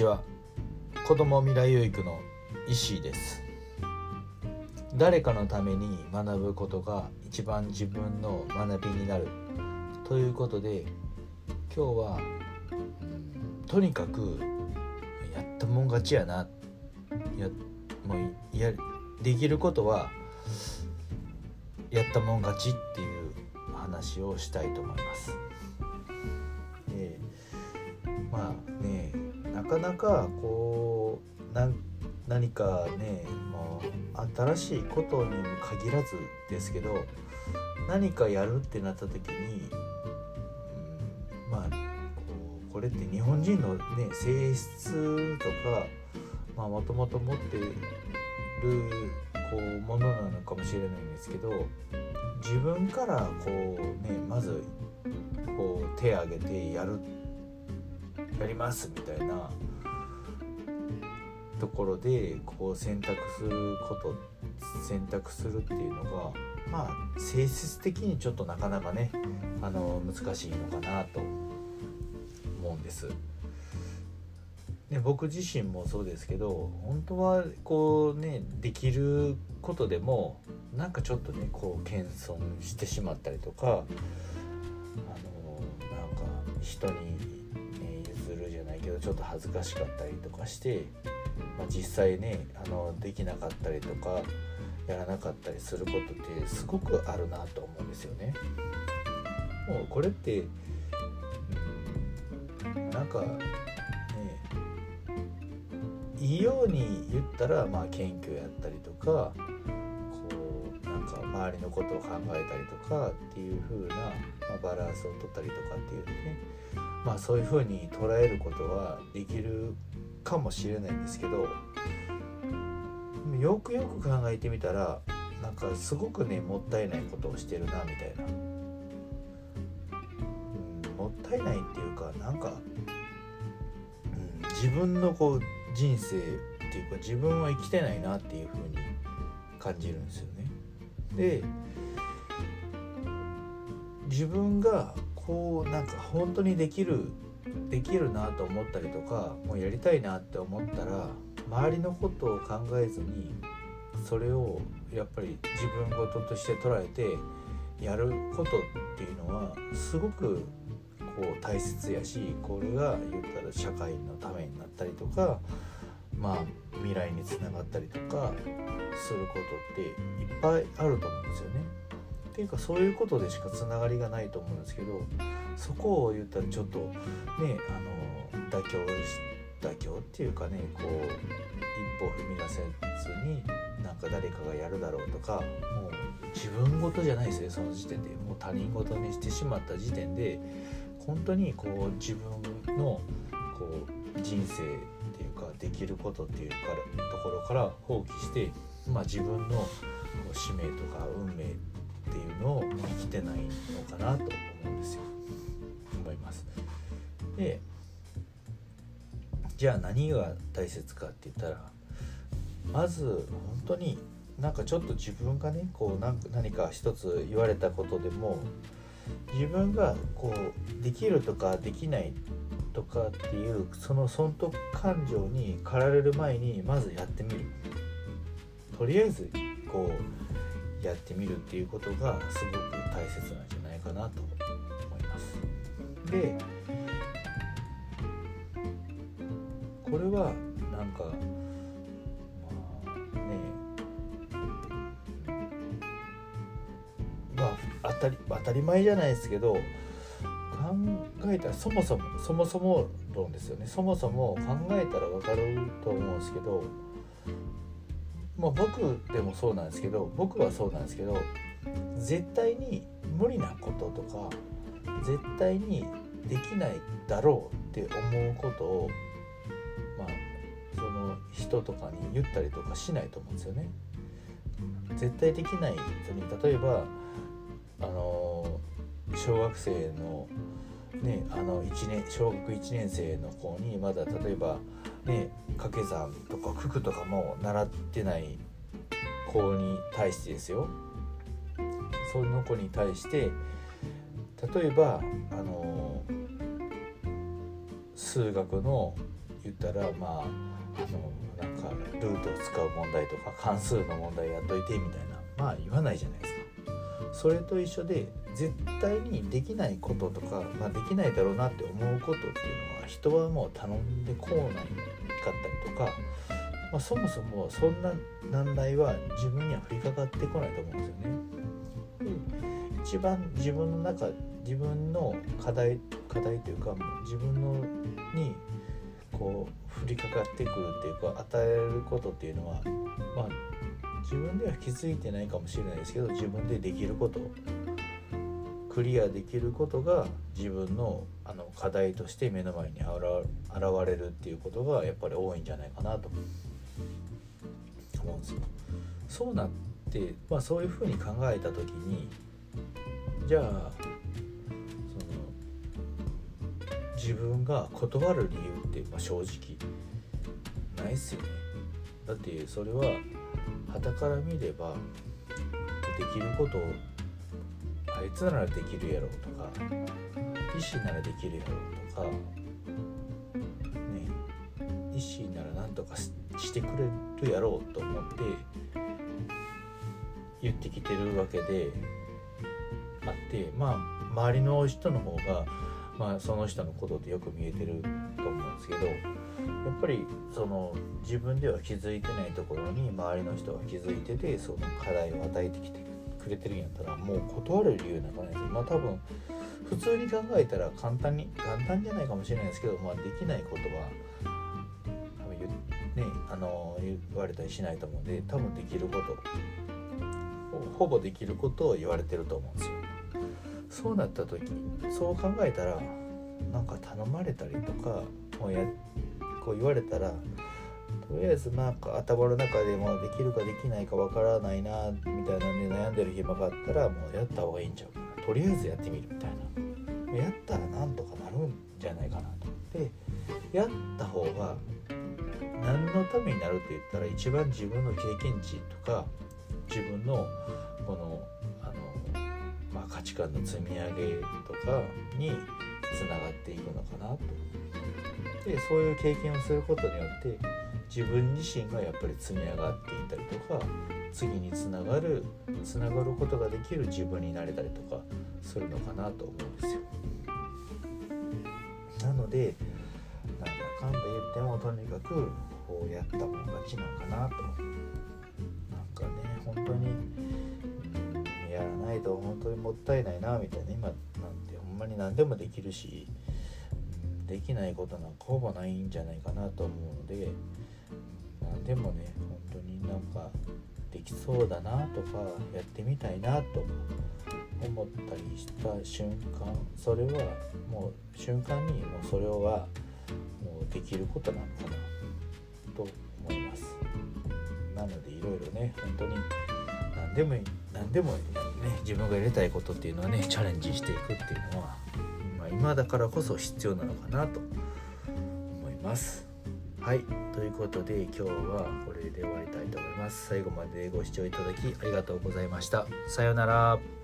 ちは。子ども未来養育の石井です。誰かのために学ぶことが一番自分の学びになる。ということで今日は、とにかくやったもん勝ちやな。やもうやできることはやったもん勝ちっていう話をしたいと思います。でまあなかなかこうな何かねもう新しいことにも限らずですけど何かやるってなった時に、うん、まあこうこれって日本人の、ね、性質とかもともと持ってるこうものなのかもしれないんですけど自分からこうねまずこう手挙げてやるってやりますみたいなところでこう選択すること選択するっていうのがまあ性質的にちょっとなかなかねあの難しいのかなと思うんです。で僕自身もそうですけど本当はこうねできることでもなんかちょっとねこう謙遜してしまったりとかあのなんか人に、ないけどちょっと恥ずかしかったりとかして、まあ、実際ねあのできなかったりとかやらなかったりすることってすごくあるなと思うんですよね。もうこれって、なんかいいように言ったらまあ謙虚やったりとかなんか周りのことを考えたりとかっていう風な、ま、バランスをとったりとかっていうねまあそういう風に捉えることはできるかもしれないんですけどよくよく考えてみたらなんかすごくねもったいないことをしてるなみたいな、うん、もったいないっていうかなんか、うん、自分のこう人生っていうか自分は生きてないなっていう風に感じるんですよね。で自分がこうなんか本当にできるできるなと思ったりとかもうやりたいなって思ったら周りのことを考えずにそれをやっぱり自分事として捉えてやることっていうのはすごくこう大切やしこれが言ったら社会のためになったりとかまあ未来につながったりとかすることっていっぱいあると思うんですよね。っていうかそういうことでしかつながりがないと思うんですけどそこを言ったらちょっとねあの妥協妥協っていうかねこう一歩踏み出せずになんか誰かがやるだろうとかもう自分事じゃないですねその時点でもう他人事にしてしまった時点で本当にこう自分のこう人生かできることっていうからところから放棄して、まあ、自分の使命とか運命っていうのを生きてないのかなと思うんですよ思います。でじゃあ何が大切かって言ったらまず本当になんかちょっと自分がねこう何か一つ言われたことでも自分がこうできるとかできないとかっていうその損得感情に駆られる前にまずやってみる。とりあえずこうやってみるっていうことがすごく大切なんじゃないかなと思います。でこれはなんかまあねまあ当たり当たり前じゃないですけど考えたらそもそもそもそも論ですよねそもそも考えたら分かると思うんですけどまあ僕でもそうなんですけど僕はそうなんですけど絶対に無理なこととか絶対にできないだろうって思うことをまあその人とかに言ったりとかしないと思うんですよね。絶対できない人に例えばあの小学生のねあの1年小学1年生の子にまだ例えばね掛け算とか九九とかも習ってない子に対してですよその子に対して例えばあの数学の言ったらまああのなんかルートを使う問題とか関数の問題やっといてみたいなまあ言わないじゃないですか。それと一緒で絶対にできないこととか、まあ、できないだろうなって思うことっていうのは人はもう頼んでこうないかったりとか、まあ、そもそもそんな難題は自分には降りかかってこないと思うんですよね。で一番自分の中自分の課題課題というか自分のにこう降りかかってくるっていうか与えることっていうのはまあ自分では気づいてないかもしれないですけど自分でできることクリアできることが自分のあの課題として目の前に現れるっていうことがやっぱり多いんじゃないかなと思うんですよ。そうなって、まあ、そういうふうに考えた時にじゃあその自分が断る理由って、まあ、正直ないっすよね。だってそれは傍から見ればできることをあいつならできるやろとか医師ならできるやろうとかね医師ならなんとかしてくれるやろうと思って言ってきてるわけであってまあ周りの人の方が、まあ、その人のことってよく見えてると思うんですけどやっぱりその自分では気づいてないところに周りの人が気づいててその課題を与えてきてくれてるんやったらもう断る理由なんかないですよ。まあ多分普通に考えたら簡単に簡単じゃないかもしれないですけど、まあ、できないことは多分ねあの言われたりしないと思うんで多分できることほぼできることを言われてると思うんですよ。そうなった時そう考えたらなんか頼まれたりとかもうやこう言われたらとりあえずなんか頭の中でもできるかできないかわからないなみたいなんで悩んでる暇があったらもうやった方がいいんちゃう。かなとりあえずやってみる。みたいな。やったらなんとかなるんじゃないかなと。でやった方が何のためになるって言ったら一番自分の経験値とか自分のこのあの、まあ、価値観の積み上げとかにつながっていくのかなと。でそういう経験をすることによって自分自身がやっぱり積み上がっていたりとか次につながるつながることができる自分になれたりとかするのかなと思うんですよ。なのでなんだかんだ言ってもとにかくこうやったもん勝ちなんかなと。なんかね本当に、やらないと本当にもったいないなみたいな今なんてほんまに何でもできるし、できないことなんかほぼないんじゃないかなと思うので。何でもね本当になんかできそうだなとかやってみたいなと思ったりした瞬間それはもう瞬間にもうそれはもうできることなのかなと思います。なのでいろいろね本当に何でも何でもね自分がやりたいことっていうのはねチャレンジしていくっていうのは、まあ、今だからこそ必要なのかなと思います。はいということで今日はこれで終わりたいと思います。最後までご視聴いただきありがとうございました。さようなら。